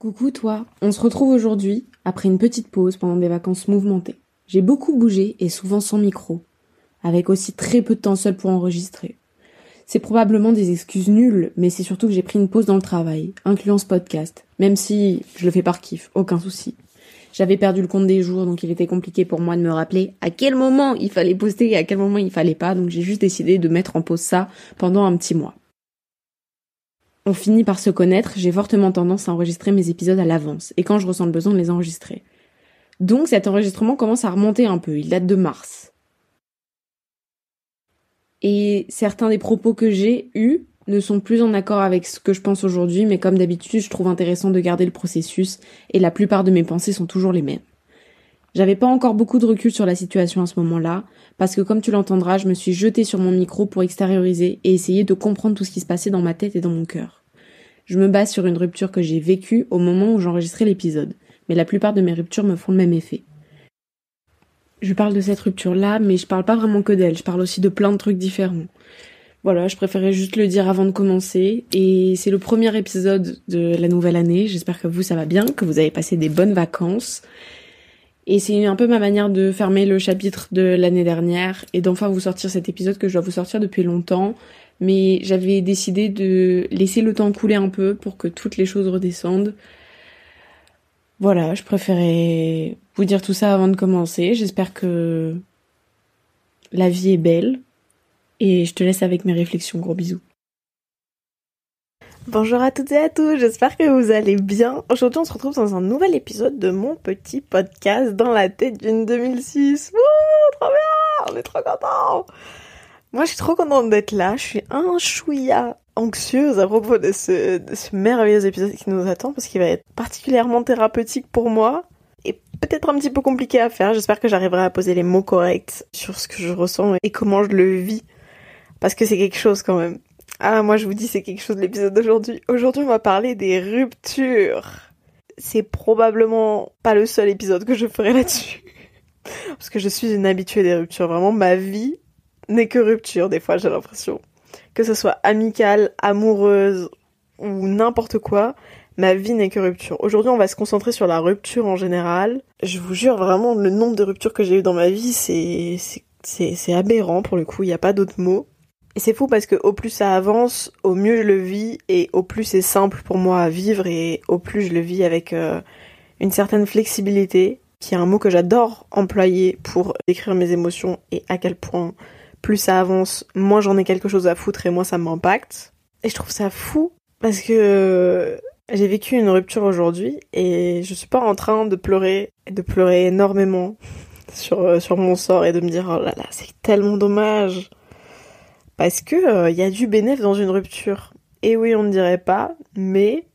Coucou toi, on se retrouve aujourd'hui, après une petite pause pendant des vacances mouvementées. J'ai beaucoup bougé et souvent sans micro, avec aussi très peu de temps seul pour enregistrer. C'est probablement des excuses nulles, mais c'est surtout que j'ai pris une pause dans le travail, incluant ce podcast, même si je le fais par kiff, aucun souci. J'avais perdu le compte des jours, donc il était compliqué pour moi de me rappeler à quel moment il fallait poster et à quel moment il fallait pas, donc j'ai juste décidé de mettre en pause ça pendant un petit mois. On finit par se connaître, j'ai fortement tendance à enregistrer mes épisodes à l'avance, et quand je ressens le besoin de les enregistrer. Donc cet enregistrement commence à remonter un peu, il date de mars. Et certains des propos que j'ai eus ne sont plus en accord avec ce que je pense aujourd'hui, mais comme d'habitude, je trouve intéressant de garder le processus, et la plupart de mes pensées sont toujours les mêmes. J'avais pas encore beaucoup de recul sur la situation à ce moment-là, parce que comme tu l'entendras, je me suis jetée sur mon micro pour extérioriser et essayer de comprendre tout ce qui se passait dans ma tête et dans mon cœur je me base sur une rupture que j'ai vécue au moment où j'enregistrais l'épisode, mais la plupart de mes ruptures me font le même effet. Je parle de cette rupture-là, mais je parle pas vraiment que d'elle, je parle aussi de plein de trucs différents. Voilà, je préférais juste le dire avant de commencer, et c'est le premier épisode de la nouvelle année, j'espère que vous ça va bien, que vous avez passé des bonnes vacances, et c'est un peu ma manière de fermer le chapitre de l'année dernière, et d'enfin vous sortir cet épisode que je dois vous sortir depuis longtemps, mais j'avais décidé de laisser le temps couler un peu pour que toutes les choses redescendent. Voilà, je préférais vous dire tout ça avant de commencer. J'espère que la vie est belle et je te laisse avec mes réflexions. Gros bisous. Bonjour à toutes et à tous, j'espère que vous allez bien. Aujourd'hui on se retrouve dans un nouvel épisode de mon petit podcast dans la tête d'une 2006. Wouh, trop bien, on est trop contents moi, je suis trop contente d'être là. Je suis un chouïa anxieuse à propos de ce, merveilleux épisode qui nous attend parce qu'il va être particulièrement thérapeutique pour moi et peut-être un petit peu compliqué à faire. J'espère que j'arriverai à poser les mots corrects sur ce que je ressens et comment je le vis parce que c'est quelque chose quand même. Ah, moi je vous dis c'est quelque chose l'épisode d'aujourd'hui. Aujourd'hui, on va parler des ruptures. C'est probablement pas le seul épisode que je ferai là-dessus. Parce que je suis une habituée des ruptures. Vraiment, ma vie n'est que rupture, des fois, j'ai l'impression. Que ce soit amicale, amoureuse ou n'importe quoi, ma vie n'est que rupture. Aujourd'hui, on va se concentrer sur la rupture en général. Je vous jure, vraiment, le nombre de ruptures que j'ai eues dans ma vie, c'est, aberrant pour le coup, il n'y a pas d'autre mot. Et c'est fou parce que au plus ça avance, au mieux je le vis et au plus c'est simple pour moi à vivre et au plus je le vis avec euh, une certaine flexibilité, qui est un mot que j'adore employer pour décrire mes émotions et à quel point plus ça avance, moins j'en ai quelque chose à foutre et moins ça m'impacte. Et je trouve ça fou parce que j'ai vécu une rupture aujourd'hui et je suis pas en train de pleurer, de pleurer énormément sur, euh, sur mon sort et de me dire oh là là, c'est tellement dommage. Parce que il euh, y a du bénéfice dans une rupture. Et oui, on ne dirait pas, mais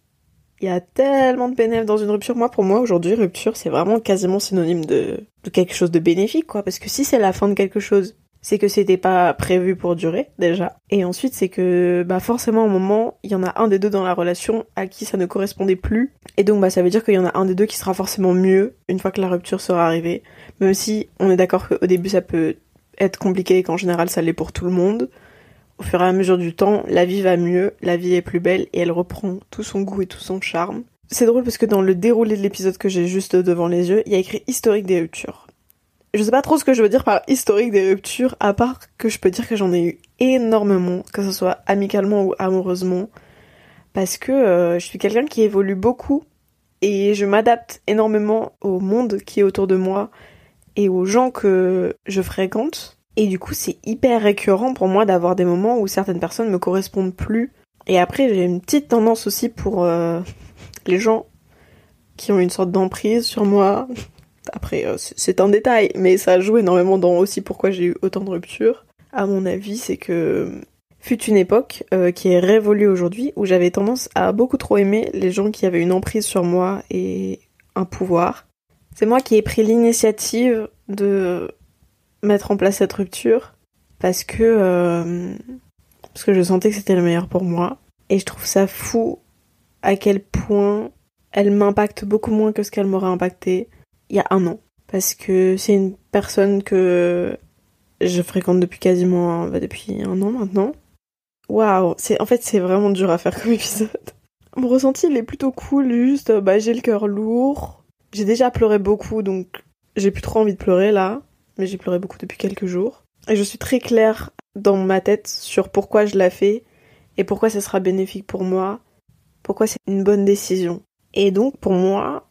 il y a tellement de bénéfices dans une rupture. Moi, pour moi, aujourd'hui, rupture, c'est vraiment quasiment synonyme de quelque chose de bénéfique, quoi. Parce que si c'est la fin de quelque chose c'est que c'était pas prévu pour durer déjà. Et ensuite c'est que bah forcément au moment il y en a un des deux dans la relation à qui ça ne correspondait plus. Et donc bah ça veut dire qu'il y en a un des deux qui sera forcément mieux une fois que la rupture sera arrivée. Même si on est d'accord qu'au début ça peut être compliqué et qu'en général ça l'est pour tout le monde. Au fur et à mesure du temps, la vie va mieux, la vie est plus belle et elle reprend tout son goût et tout son charme. C'est drôle parce que dans le déroulé de l'épisode que j'ai juste devant les yeux, il y a écrit historique des ruptures je sais pas trop ce que je veux dire par historique des ruptures, à part que je peux dire que j'en ai eu énormément, que ce soit amicalement ou amoureusement, parce que euh, je suis quelqu'un qui évolue beaucoup et je m'adapte énormément au monde qui est autour de moi et aux gens que je fréquente. Et du coup, c'est hyper récurrent pour moi d'avoir des moments où certaines personnes me correspondent plus. Et après, j'ai une petite tendance aussi pour euh, les gens qui ont une sorte d'emprise sur moi, après, euh, c'est un détail, mais ça joue énormément dans aussi pourquoi j'ai eu autant de ruptures. À mon avis, c'est que fut une époque euh, qui est révolue aujourd'hui où j'avais tendance à beaucoup trop aimer les gens qui avaient une emprise sur moi et un pouvoir. C'est moi qui ai pris l'initiative de mettre en place cette rupture parce que euh, parce que je sentais que c'était le meilleur pour moi et je trouve ça fou à quel point elle m'impacte beaucoup moins que ce qu'elle m'aurait impacté il y a un an. Parce que c'est une personne que je fréquente depuis quasiment, bah, depuis un an maintenant. Waouh, c'est, en fait, c'est vraiment dur à faire comme épisode. Mon ressenti, il est plutôt cool, juste, euh, bah, j'ai le cœur lourd. J'ai déjà pleuré beaucoup, donc j'ai plus trop envie de pleurer là. Mais j'ai pleuré beaucoup depuis quelques jours. Et je suis très claire dans ma tête sur pourquoi je la fais et pourquoi ça sera bénéfique pour moi, pourquoi c'est une bonne décision. Et donc, pour moi,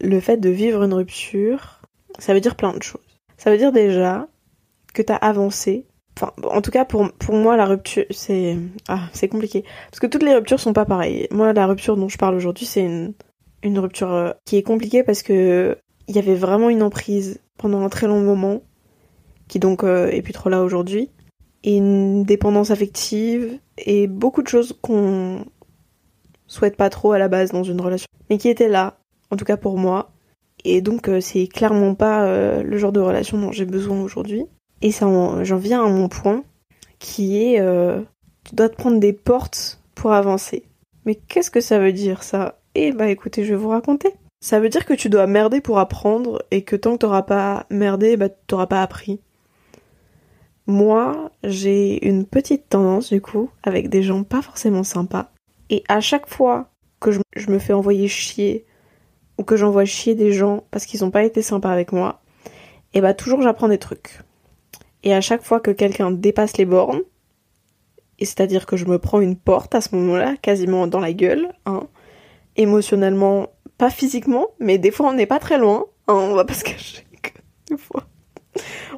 le fait de vivre une rupture, ça veut dire plein de choses. Ça veut dire déjà que t'as avancé. Enfin, en tout cas, pour, pour moi, la rupture, c'est, ah, c'est compliqué. Parce que toutes les ruptures sont pas pareilles. Moi, la rupture dont je parle aujourd'hui, c'est une, une rupture euh, qui est compliquée parce que il y avait vraiment une emprise pendant un très long moment, qui donc euh, est plus trop là aujourd'hui, et une dépendance affective, et beaucoup de choses qu'on souhaite pas trop à la base dans une relation, mais qui étaient là, en tout cas pour moi, et donc euh, c'est clairement pas euh, le genre de relation dont j'ai besoin aujourd'hui. Et ça, j'en viens à mon point, qui est tu dois te prendre des portes pour avancer. Mais qu'est-ce que ça veut dire ça? Eh bah écoutez, je vais vous raconter. Ça veut dire que tu dois merder pour apprendre et que tant que t'auras pas merdé, bah t'auras pas appris. Moi, j'ai une petite tendance du coup avec des gens pas forcément sympas. Et à chaque fois que je, me fais envoyer chier ou que j'envoie chier des gens parce qu'ils ont pas été sympas avec moi, et bah toujours j'apprends des trucs. Et à chaque fois que quelqu'un dépasse les bornes, et c'est-à-dire que je me prends une porte à ce moment-là, quasiment dans la gueule, hein, émotionnellement pas physiquement, mais des fois on n'est pas très loin. Hein, on va pas se cacher. Des fois.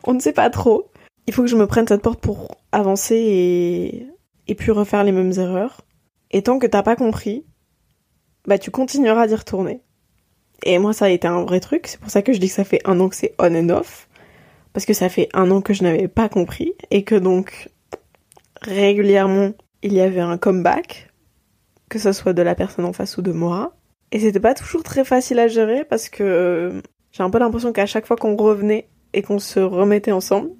On ne sait pas trop. Il faut que je me prenne cette porte pour avancer et, et puis refaire les mêmes erreurs. Et tant que t'as pas compris, bah tu continueras d'y retourner. Et moi ça a été un vrai truc, c'est pour ça que je dis que ça fait un an que c'est on and off. Parce que ça fait un an que je n'avais pas compris et que donc régulièrement il y avait un comeback, que ce soit de la personne en face ou de moi. Et c'était pas toujours très facile à gérer parce que euh, j'ai un peu l'impression qu'à chaque fois qu'on revenait et qu'on se remettait ensemble,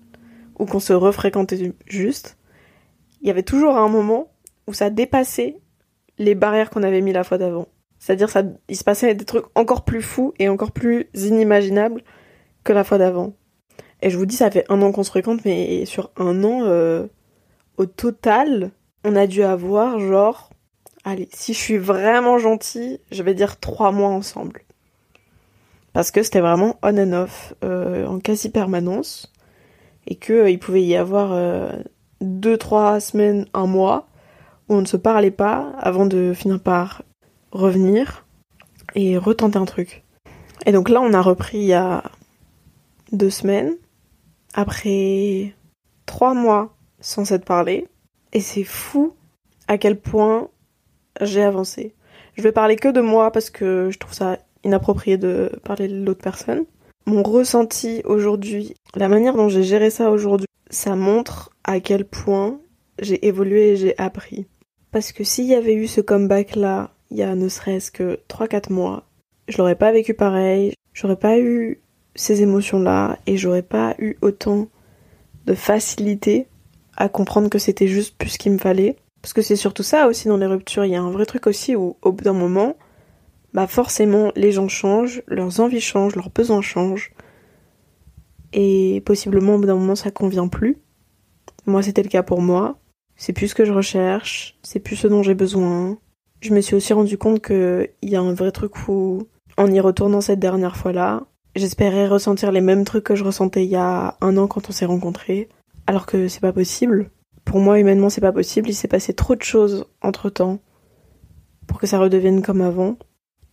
ou qu'on se refréquentait juste, il y avait toujours un moment où ça dépassait les barrières qu'on avait mis la fois d'avant. C'est-à-dire ça, il se passait des trucs encore plus fous et encore plus inimaginables que la fois d'avant. Et je vous dis, ça fait un an qu'on se fréquente, mais sur un an, euh, au total, on a dû avoir genre allez, si je suis vraiment gentille, je vais dire trois mois ensemble. Parce que c'était vraiment on and off, euh, en quasi permanence. Et qu'il euh, pouvait y avoir deux, trois semaines, un mois, où on ne se parlait pas avant de finir par revenir et retenter un truc. Et donc là, on a repris il y a deux semaines, après trois mois sans s'être parlé. Et c'est fou à quel point j'ai avancé. Je vais parler que de moi parce que je trouve ça inapproprié de parler de l'autre personne. Mon ressenti aujourd'hui, la manière dont j'ai géré ça aujourd'hui, ça montre à quel point j'ai évolué et j'ai appris. Parce que s'il y avait eu ce comeback là, il y a ne serait-ce que 3-4 mois, je l'aurais pas vécu pareil, j'aurais pas eu ces émotions là et j'aurais pas eu autant de facilité à comprendre que c'était juste plus ce qu'il me fallait. Parce que c'est surtout ça aussi dans les ruptures. Il y a un vrai truc aussi où, au bout d'un moment, bah forcément, les gens changent, leurs envies changent, leurs besoins changent. Et possiblement, au bout d'un moment, ça convient plus. Moi, c'était le cas pour moi. C'est plus ce que je recherche, c'est plus ce dont j'ai besoin. Je me suis aussi rendu compte qu'il y a un vrai truc où, en y retournant cette dernière fois-là, j'espérais ressentir les mêmes trucs que je ressentais il y a un an quand on s'est rencontrés, alors que c'est pas possible pour moi, humainement, c'est pas possible. Il s'est passé trop de choses entre temps pour que ça redevienne comme avant.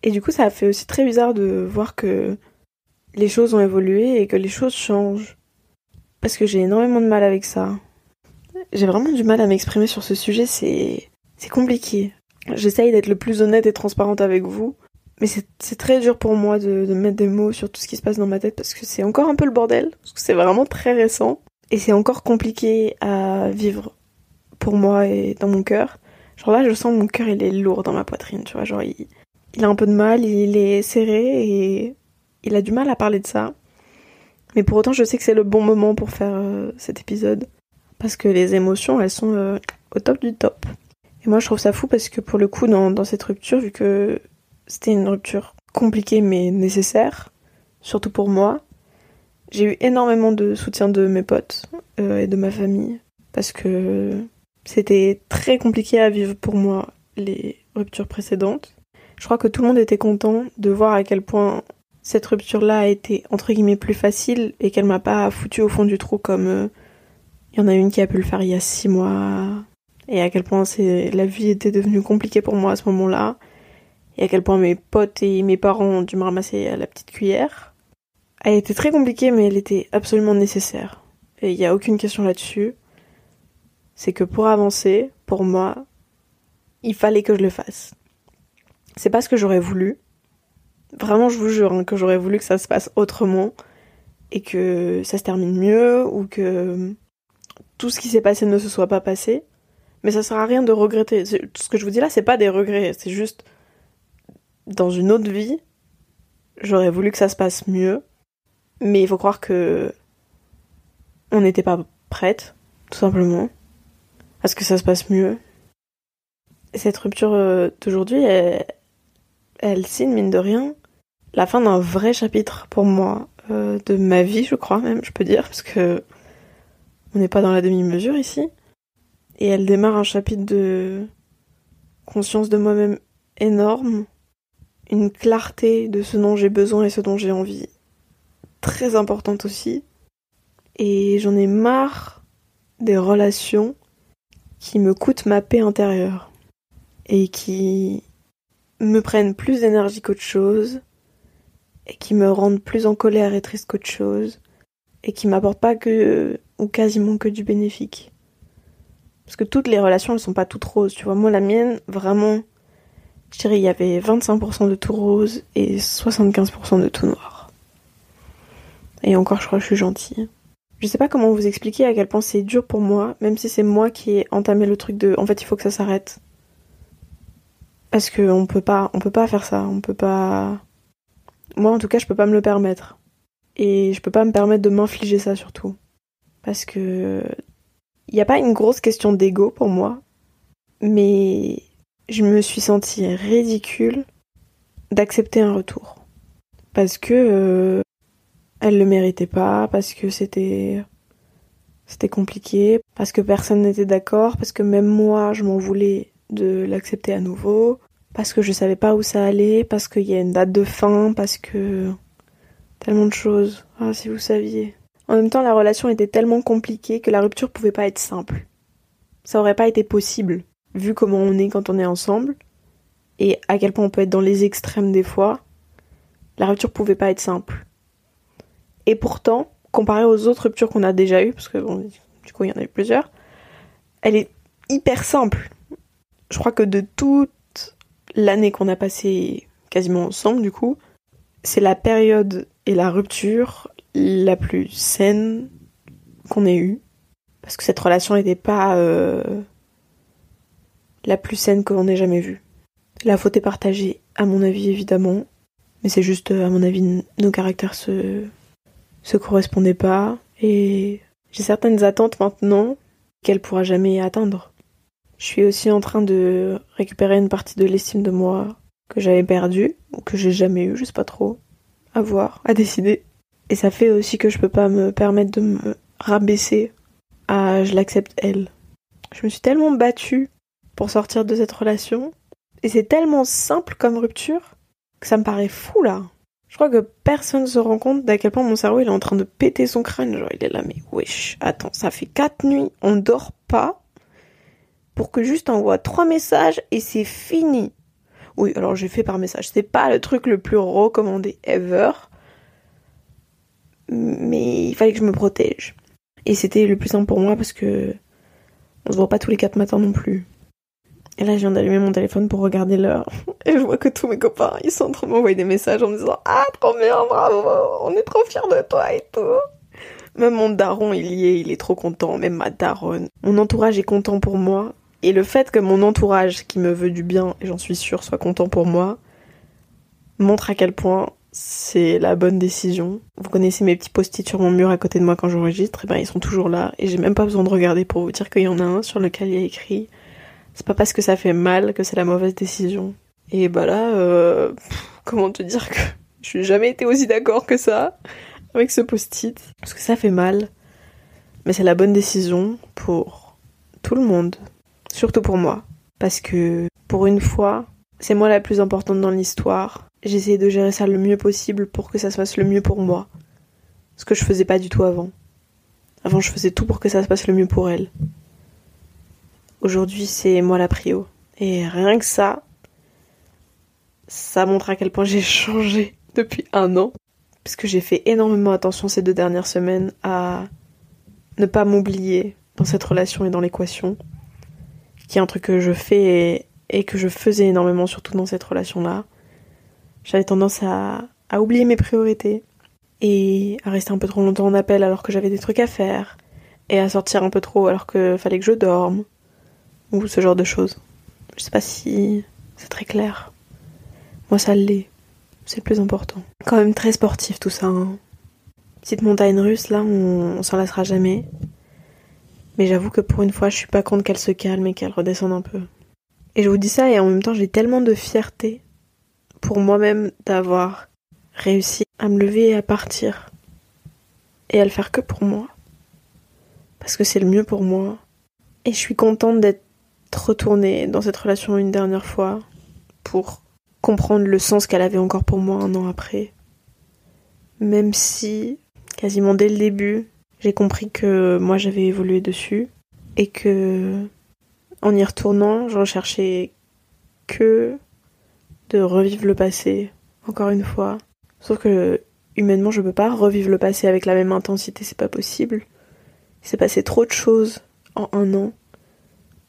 Et du coup, ça a fait aussi très bizarre de voir que les choses ont évolué et que les choses changent. Parce que j'ai énormément de mal avec ça. J'ai vraiment du mal à m'exprimer sur ce sujet, c'est, c'est compliqué. J'essaye d'être le plus honnête et transparente avec vous. Mais c'est très dur pour moi de, mettre des mots sur tout ce qui se passe dans ma tête parce que c'est encore un peu le bordel. Parce que c'est vraiment très récent. Et c'est encore compliqué à vivre pour moi et dans mon cœur. Genre là, je sens mon cœur, il est lourd dans ma poitrine, tu vois. Genre, il, a un peu de mal, il est serré et il a du mal à parler de ça. Mais pour autant, je sais que c'est le bon moment pour faire euh, cet épisode. Parce que les émotions, elles sont euh, au top du top. Et moi, je trouve ça fou parce que pour le coup, dans, cette rupture, vu que c'était une rupture compliquée mais nécessaire, surtout pour moi, j'ai eu énormément de soutien de mes potes euh, et de ma famille parce que c'était très compliqué à vivre pour moi les rupture précédente. Je crois que tout le monde était content de voir à quel point cette rupture-là a été entre guillemets plus facile et qu'elle m'a pas foutu au fond du trou comme euh, il y en a une qui a pu le faire il y a six mois et à quel point la vie était devenue compliquée pour moi à ce moment-là et à quel point mes potes et mes parents ont dû me ramasser à la petite cuillère. Elle était très compliquée mais elle était absolument nécessaire. Et il n'y a aucune question là-dessus. C'est que pour avancer, pour moi, il fallait que je le fasse. C'est pas ce que j'aurais voulu. Vraiment, je vous jure hein, que j'aurais voulu que ça se passe autrement et que ça se termine mieux ou que tout ce qui s'est passé ne se soit pas passé. Mais ça sert à rien de regretter. Ce que je vous dis là, c'est pas des regrets, c'est juste dans une autre vie, j'aurais voulu que ça se passe mieux. Mais il faut croire que on n'était pas prête, tout simplement, à ce que ça se passe mieux. Cette rupture euh, d'aujourd'hui, elle, elle signe, mine de rien, la fin d'un vrai chapitre pour moi, euh, de ma vie, je crois même, je peux dire, parce que on n'est pas dans la demi-mesure ici. Et elle démarre un chapitre de conscience de moi-même énorme, une clarté de ce dont j'ai besoin et ce dont j'ai envie, très importante aussi. Et j'en ai marre des relations qui me coûtent ma paix intérieure et qui me prennent plus d'énergie qu'autre chose et qui me rendent plus en colère et triste qu'autre chose et qui m'apportent pas que ou quasiment que du bénéfique. Parce que toutes les relations elles sont pas toutes roses, tu vois. Moi la mienne vraiment je dirais il y avait 25% de tout rose et 75% de tout noir. Et encore je crois que je suis gentille. Je sais pas comment vous expliquer à quel point c'est dur pour moi, même si c'est moi qui ai entamé le truc de en fait il faut que ça s'arrête. Parce que on peut pas, on peut pas faire ça, on peut pas. Moi en tout cas je peux pas me le permettre. Et je peux pas me permettre de m'infliger ça surtout. Parce que il n'y a pas une grosse question d'ego pour moi, mais je me suis sentie ridicule d'accepter un retour. Parce que euh, elle le méritait pas parce que c'était c'était compliqué, parce que personne n'était d'accord, parce que même moi je m'en voulais de l'accepter à nouveau, parce que je savais pas où ça allait, parce qu'il y a une date de fin, parce que tellement de choses. Ah si vous saviez. En même temps, la relation était tellement compliquée que la rupture pouvait pas être simple. Ça aurait pas été possible, vu comment on est quand on est ensemble, et à quel point on peut être dans les extrêmes des fois. La rupture pouvait pas être simple. Et pourtant, comparée aux autres ruptures qu'on a déjà eues, parce que bon, du coup il y en a eu plusieurs, elle est hyper simple. Je crois que de toute l'année qu'on a passée quasiment ensemble, du coup, c'est la période et la rupture la plus saine qu'on ait eue. Parce que cette relation n'était pas euh, la plus saine qu'on ait jamais vue. La faute est partagée, à mon avis, évidemment. Mais c'est juste, à mon avis, nos caractères se, se correspondait pas et j'ai certaines attentes maintenant qu'elle pourra jamais atteindre. Je suis aussi en train de récupérer une partie de l'estime de moi que j'avais perdue ou que j'ai jamais eu, je sais pas trop. À voir, à décider. Et ça fait aussi que je peux pas me permettre de me rabaisser à je l'accepte elle. Je me suis tellement battue pour sortir de cette relation et c'est tellement simple comme rupture que ça me paraît fou là. Je crois que personne se rend compte d'à quel point mon cerveau il est en train de péter son crâne. Genre il est là, mais wesh, attends, ça fait quatre nuits, on dort pas pour que juste envoie trois messages et c'est fini. Oui, alors j'ai fait par message. C'est pas le truc le plus recommandé ever. Mais il fallait que je me protège. Et c'était le plus simple pour moi parce que on se voit pas tous les quatre matins non plus. Et là, je viens d'allumer mon téléphone pour regarder l'heure. Et je vois que tous mes copains, ils sont en train de m'envoyer des messages en me disant Ah, trop bien, bravo, on est trop fiers de toi et tout. Même mon daron, il y est, il est trop content, même ma daronne. Mon entourage est content pour moi. Et le fait que mon entourage, qui me veut du bien, et j'en suis sûre, soit content pour moi, montre à quel point c'est la bonne décision. Vous connaissez mes petits post-it sur mon mur à côté de moi quand j'enregistre, et ben ils sont toujours là, et j'ai même pas besoin de regarder pour vous dire qu'il y en a un sur lequel il y a écrit c'est pas parce que ça fait mal que c'est la mauvaise décision. Et bah là, euh, comment te dire que je n'ai jamais été aussi d'accord que ça avec ce post-it. Parce que ça fait mal. Mais c'est la bonne décision pour tout le monde. Surtout pour moi. Parce que, pour une fois, c'est moi la plus importante dans l'histoire. Essayé de gérer ça le mieux possible pour que ça se passe le mieux pour moi. Ce que je faisais pas du tout avant. Avant, je faisais tout pour que ça se passe le mieux pour elle. Aujourd'hui, c'est moi la prio. Et rien que ça, ça montre à quel point j'ai changé depuis un an. Parce que j'ai fait énormément attention ces deux dernières semaines à ne pas m'oublier dans cette relation et dans l'équation. Qui est un truc que je fais et, que je faisais énormément, surtout dans cette relation-là. J'avais tendance à, oublier mes priorités et à rester un peu trop longtemps en appel alors que j'avais des trucs à faire et à sortir un peu trop alors que fallait que je dorme ou ce genre de choses. Je sais pas si c'est très clair. Moi, ça l'est. C'est le plus important. Quand même très sportif tout ça. Hein. Petite montagne russe, là, on, on s'en lassera jamais. Mais j'avoue que pour une fois, je suis pas contre qu'elle se calme et qu'elle redescende un peu. Et je vous dis ça et en même temps, j'ai tellement de fierté pour moi-même d'avoir réussi à me lever et à partir. Et à le faire que pour moi. Parce que c'est le mieux pour moi. Et je suis contente d'être retourner dans cette relation une dernière fois pour comprendre le sens qu'elle avait encore pour moi un an après. Même si, quasiment dès le début, j'ai compris que moi j'avais évolué dessus et que, en y retournant, je recherchais que de revivre le passé, encore une fois. Sauf que, humainement, je peux pas revivre le passé avec la même intensité, c'est pas possible. Il s'est passé trop de choses en un an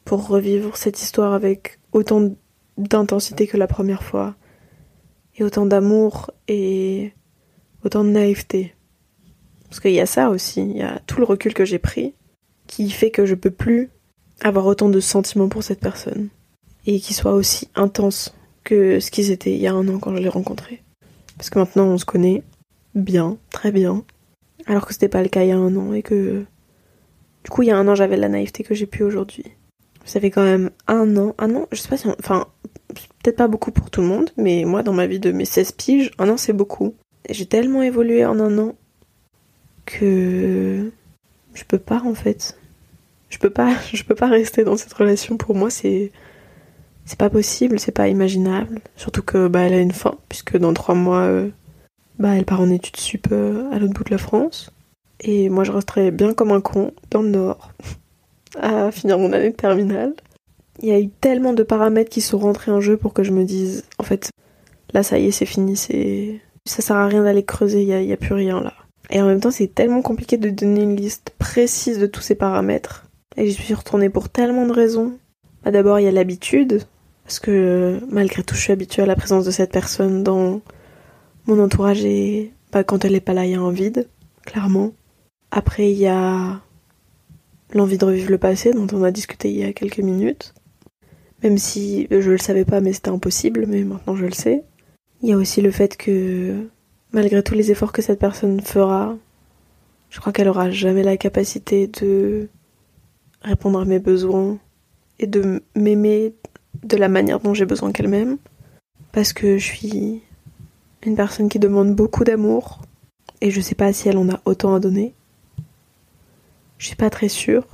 pour revivre cette histoire avec autant d'intensité que la première fois, et autant d'amour et autant de naïveté. Parce qu'il y a ça aussi, il y a tout le recul que j'ai pris qui fait que je peux plus avoir autant de sentiments pour cette personne et qui soit aussi intense que ce qu'ils étaient il y a un an quand je l'ai rencontré. Parce que maintenant on se connaît bien, très bien, alors que c'était pas le cas il y a un an et que du coup il y a un an j'avais la naïveté que j'ai plus aujourd'hui. Ça fait quand même un an, un an, je sais pas si, enfin, peut-être pas beaucoup pour tout le monde, mais moi, dans ma vie de mes 16 piges, un an, c'est beaucoup. J'ai tellement évolué en un an que je peux pas, en fait. Je peux pas, je peux pas rester dans cette relation. Pour moi, c'est, c'est pas possible, c'est pas imaginable. Surtout que, bah, elle a une fin, puisque dans trois mois, euh, bah, elle part en études sup euh, à l'autre bout de la France. Et moi, je resterai bien comme un con dans le Nord. à finir mon année de terminale. Il y a eu tellement de paramètres qui sont rentrés en jeu pour que je me dise, en fait, là ça y est, c'est fini, c'est ça sert à rien d'aller creuser, il y a, plus rien là. Et en même temps, c'est tellement compliqué de donner une liste précise de tous ces paramètres. Et j'y suis retournée pour tellement de raisons. Bah, D'abord, il y a l'habitude, parce que malgré tout, je suis habituée à la présence de cette personne dans mon entourage et bah, quand elle est pas là, il y a un vide, clairement. Après, il y a l'envie de revivre le passé dont on a discuté il y a quelques minutes. Même si je le savais pas mais c'était impossible, mais maintenant je le sais. Il y a aussi le fait que malgré tous les efforts que cette personne fera, je crois qu'elle aura jamais la capacité de répondre à mes besoins et de m'aimer de la manière dont j'ai besoin qu'elle m'aime. Parce que je suis une personne qui demande beaucoup d'amour et je sais pas si elle en a autant à donner. Je suis pas très sûre.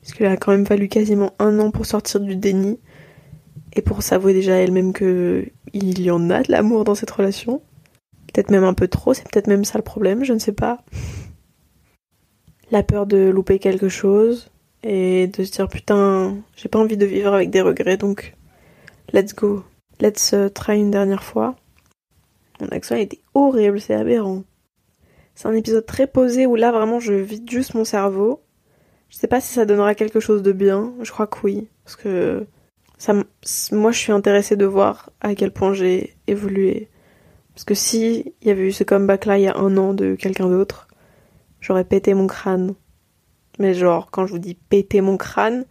Parce qu'il a quand même fallu quasiment un an pour sortir du déni. Et pour s'avouer déjà elle-même que il y en a de l'amour dans cette relation. Peut-être même un peu trop, c'est peut-être même ça le problème, je ne sais pas. La peur de louper quelque chose et de se dire putain, j'ai pas envie de vivre avec des regrets donc let's go. Let's uh, try une dernière fois. Mon accent été horrible, c'est aberrant. C'est un épisode très posé où là vraiment je vide juste mon cerveau. Je sais pas si ça donnera quelque chose de bien. Je crois que oui. Parce que ça, moi je suis intéressée de voir à quel point j'ai évolué. Parce que si il y avait eu ce comeback là il y a un an de quelqu'un d'autre, j'aurais pété mon crâne. Mais genre, quand je vous dis péter mon crâne,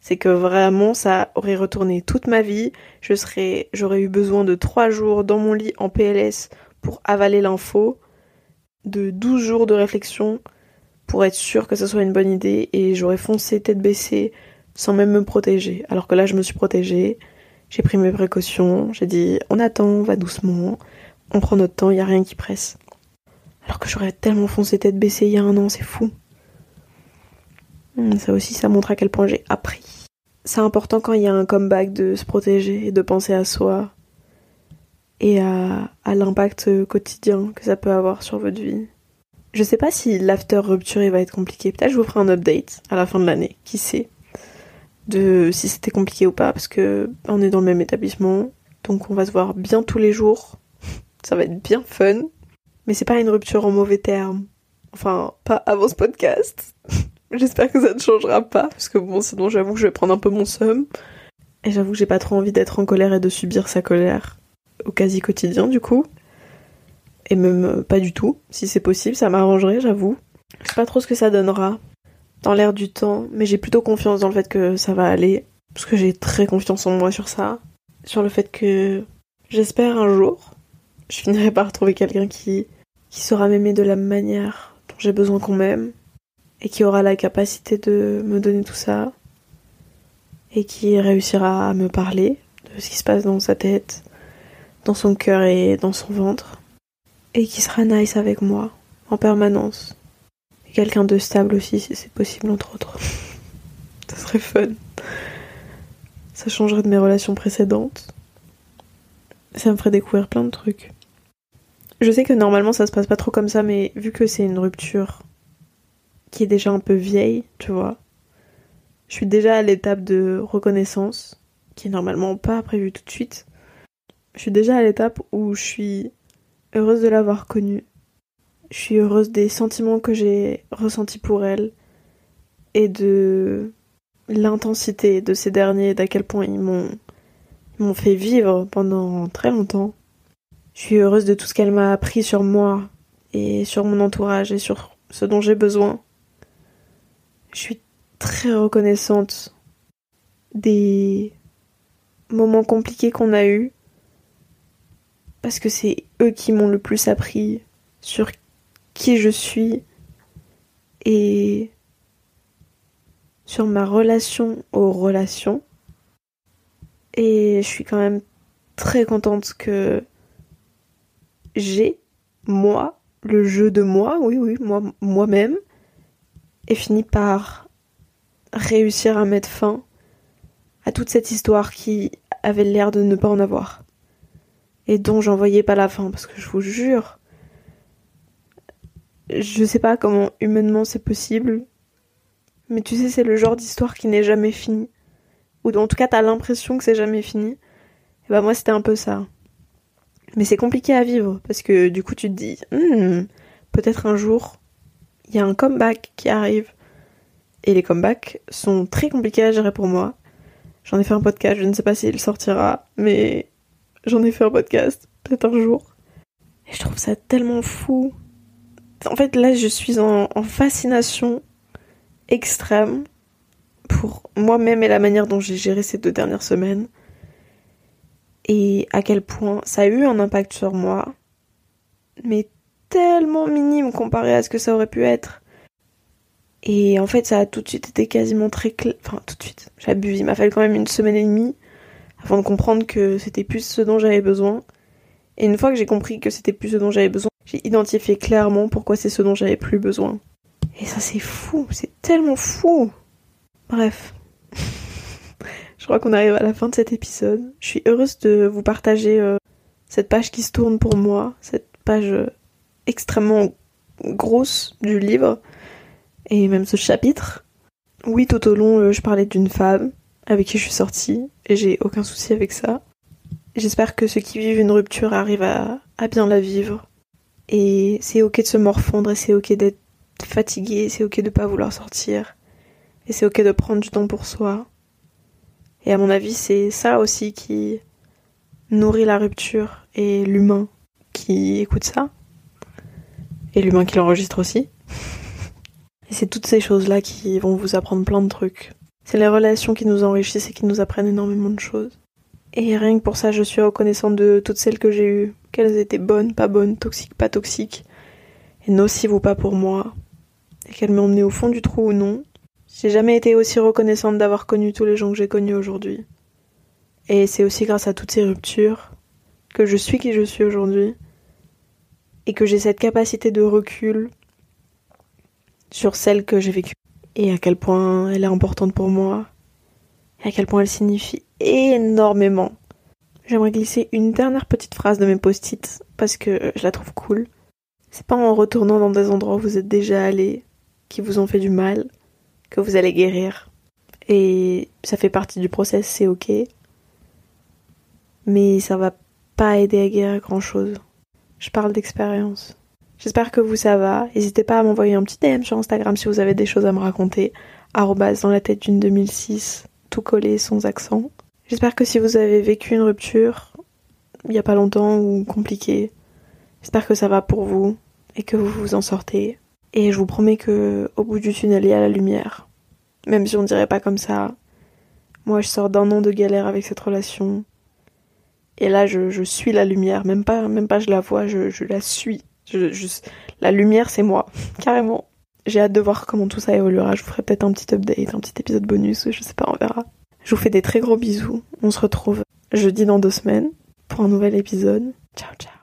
c'est que vraiment ça aurait retourné toute ma vie. Je serais, j'aurais eu besoin de trois jours dans mon lit en PLS pour avaler l'info de 12 jours de réflexion pour être sûr que ce soit une bonne idée et j'aurais foncé tête baissée sans même me protéger. Alors que là, je me suis protégée, j'ai pris mes précautions, j'ai dit on attend, on va doucement, on prend notre temps, il y a rien qui presse. Alors que j'aurais tellement foncé tête baissée il y a un an, c'est fou. Hmm, ça aussi, ça montre à quel point j'ai appris. c'est important quand il y a un comeback de se protéger et de penser à soi et à, l'impact quotidien que ça peut avoir sur votre vie. Je sais pas si l'after rupture va être compliqué. Peut-être je vous ferai un update à la fin de l'année, qui sait, de si c'était compliqué ou pas, parce que on est dans le même établissement, donc on va se voir bien tous les jours. Ça va être bien fun, mais c'est pas une rupture en mauvais termes. Enfin, pas avant ce podcast. J'espère que ça ne changera pas, parce que bon, sinon j'avoue que je vais prendre un peu mon somme. Et j'avoue que j'ai pas trop envie d'être en colère et de subir sa colère au quasi quotidien du coup. Et même euh, pas du tout, si c'est possible, ça m'arrangerait, j'avoue. Je sais pas trop ce que ça donnera dans l'air du temps, mais j'ai plutôt confiance dans le fait que ça va aller, parce que j'ai très confiance en moi sur ça, sur le fait que j'espère un jour, je finirai par trouver quelqu'un qui, qui saura m'aimer de la manière dont j'ai besoin qu'on m'aime, et qui aura la capacité de me donner tout ça, et qui réussira à me parler de ce qui se passe dans sa tête, dans son cœur et dans son ventre, et qui sera nice avec moi, en permanence. Et quelqu'un de stable aussi, si c'est possible, entre autres. ça serait fun. Ça changerait de mes relations précédentes. Ça me ferait découvrir plein de trucs. Je sais que normalement ça se passe pas trop comme ça, mais vu que c'est une rupture qui est déjà un peu vieille, tu vois, je suis déjà à l'étape de reconnaissance, qui est normalement pas prévue tout de suite. Je suis déjà à l'étape où je suis heureuse de l'avoir connue. Je suis heureuse des sentiments que j'ai ressentis pour elle et de l'intensité de ces derniers, d'à quel point ils m'ont m'ont fait vivre pendant très longtemps. Je suis heureuse de tout ce qu'elle m'a appris sur moi et sur mon entourage et sur ce dont j'ai besoin. Je suis très reconnaissante des moments compliqués qu'on a eus parce que c'est eux qui m'ont le plus appris sur qui je suis et sur ma relation aux relations. Et je suis quand même très contente que j'ai, moi, le jeu de moi, oui, oui, moi, moi-même, ait fini par réussir à mettre fin à toute cette histoire qui avait l'air de ne pas en avoir et dont j'en voyais pas la fin parce que je vous jure je sais pas comment humainement c'est possible mais tu sais c'est le genre d'histoire qui n'est jamais finie. Ou en tout cas t'as l'impression que c'est jamais fini. Et bah moi c'était un peu ça. Mais c'est compliqué à vivre parce que du coup tu te dis hmm, peut-être un jour il y a un comeback qui arrive et les comebacks sont très compliqués à gérer pour moi j'en ai fait un podcast je ne sais pas s'il sortira mais J'en ai fait un podcast, peut-être un jour. Et je trouve ça tellement fou. En fait, là, je suis en, fascination extrême pour moi-même et la manière dont j'ai géré ces deux dernières semaines. Et à quel point ça a eu un impact sur moi. Mais tellement minime comparé à ce que ça aurait pu être. Et en fait, ça a tout de suite été quasiment très clair. Enfin, tout de suite. J'abuse. Il m'a fallu quand même une semaine et demie avant de comprendre que c'était plus ce dont j'avais besoin. Et une fois que j'ai compris que c'était plus ce dont j'avais besoin, j'ai identifié clairement pourquoi c'est ce dont j'avais plus besoin. Et ça c'est fou, c'est tellement fou. Bref. je crois qu'on arrive à la fin de cet épisode. Je suis heureuse de vous partager euh, cette page qui se tourne pour moi, cette page euh, extrêmement grosse du livre, et même ce chapitre. Oui, tout au long, euh, je parlais d'une femme, avec qui je suis sortie et j'ai aucun souci avec ça. J'espère que ceux qui vivent une rupture arrivent à, bien la vivre. Et c'est ok de se morfondre et c'est ok d'être fatigué, c'est ok de pas vouloir sortir. Et c'est ok de prendre du temps pour soi. Et à mon avis, c'est ça aussi qui nourrit la rupture et l'humain qui écoute ça. Et l'humain qui l'enregistre aussi. Et c'est toutes ces choses-là qui vont vous apprendre plein de trucs. C'est les relations qui nous enrichissent et qui nous apprennent énormément de choses. Et rien que pour ça, je suis reconnaissante de toutes celles que j'ai eues, qu'elles étaient bonnes, pas bonnes, toxiques, pas toxiques, et nocives ou pas pour moi, et qu'elles m'ont emmené au fond du trou ou non. J'ai jamais été aussi reconnaissante d'avoir connu tous les gens que j'ai connus aujourd'hui. Et c'est aussi grâce à toutes ces ruptures que je suis qui je suis aujourd'hui, et que j'ai cette capacité de recul sur celles que j'ai vécues et à quel point elle est importante pour moi et à quel point elle signifie énormément. J'aimerais glisser une dernière petite phrase de mes post-it parce que je la trouve cool. C'est pas en retournant dans des endroits où vous êtes déjà allé, qui vous ont fait du mal, que vous allez guérir. Et ça fait partie du process, c'est ok. Mais ça va pas aider à guérir grand chose. Je parle d'expérience. J'espère que vous ça va. N'hésitez pas à m'envoyer un petit DM sur Instagram si vous avez des choses à me raconter. Arrobas dans la tête d'une 2006, tout collé sans accent. J'espère que si vous avez vécu une rupture, il y a pas longtemps ou compliqué, j'espère que ça va pour vous et que vous vous en sortez. Et je vous promets que au bout du tunnel, il y a la lumière. Même si on dirait pas comme ça. Moi, je sors d'un an de galère avec cette relation. Et là, je, suis la lumière. Même pas, même pas je la vois, je, la suis. la lumière, c'est moi. Carrément. J'ai hâte de voir comment tout ça évoluera. Je vous ferai peut-être un petit update, un petit épisode bonus, je sais pas, on verra. Je vous fais des très gros bisous. On se retrouve jeudi dans deux semaines pour un nouvel épisode. Ciao, ciao.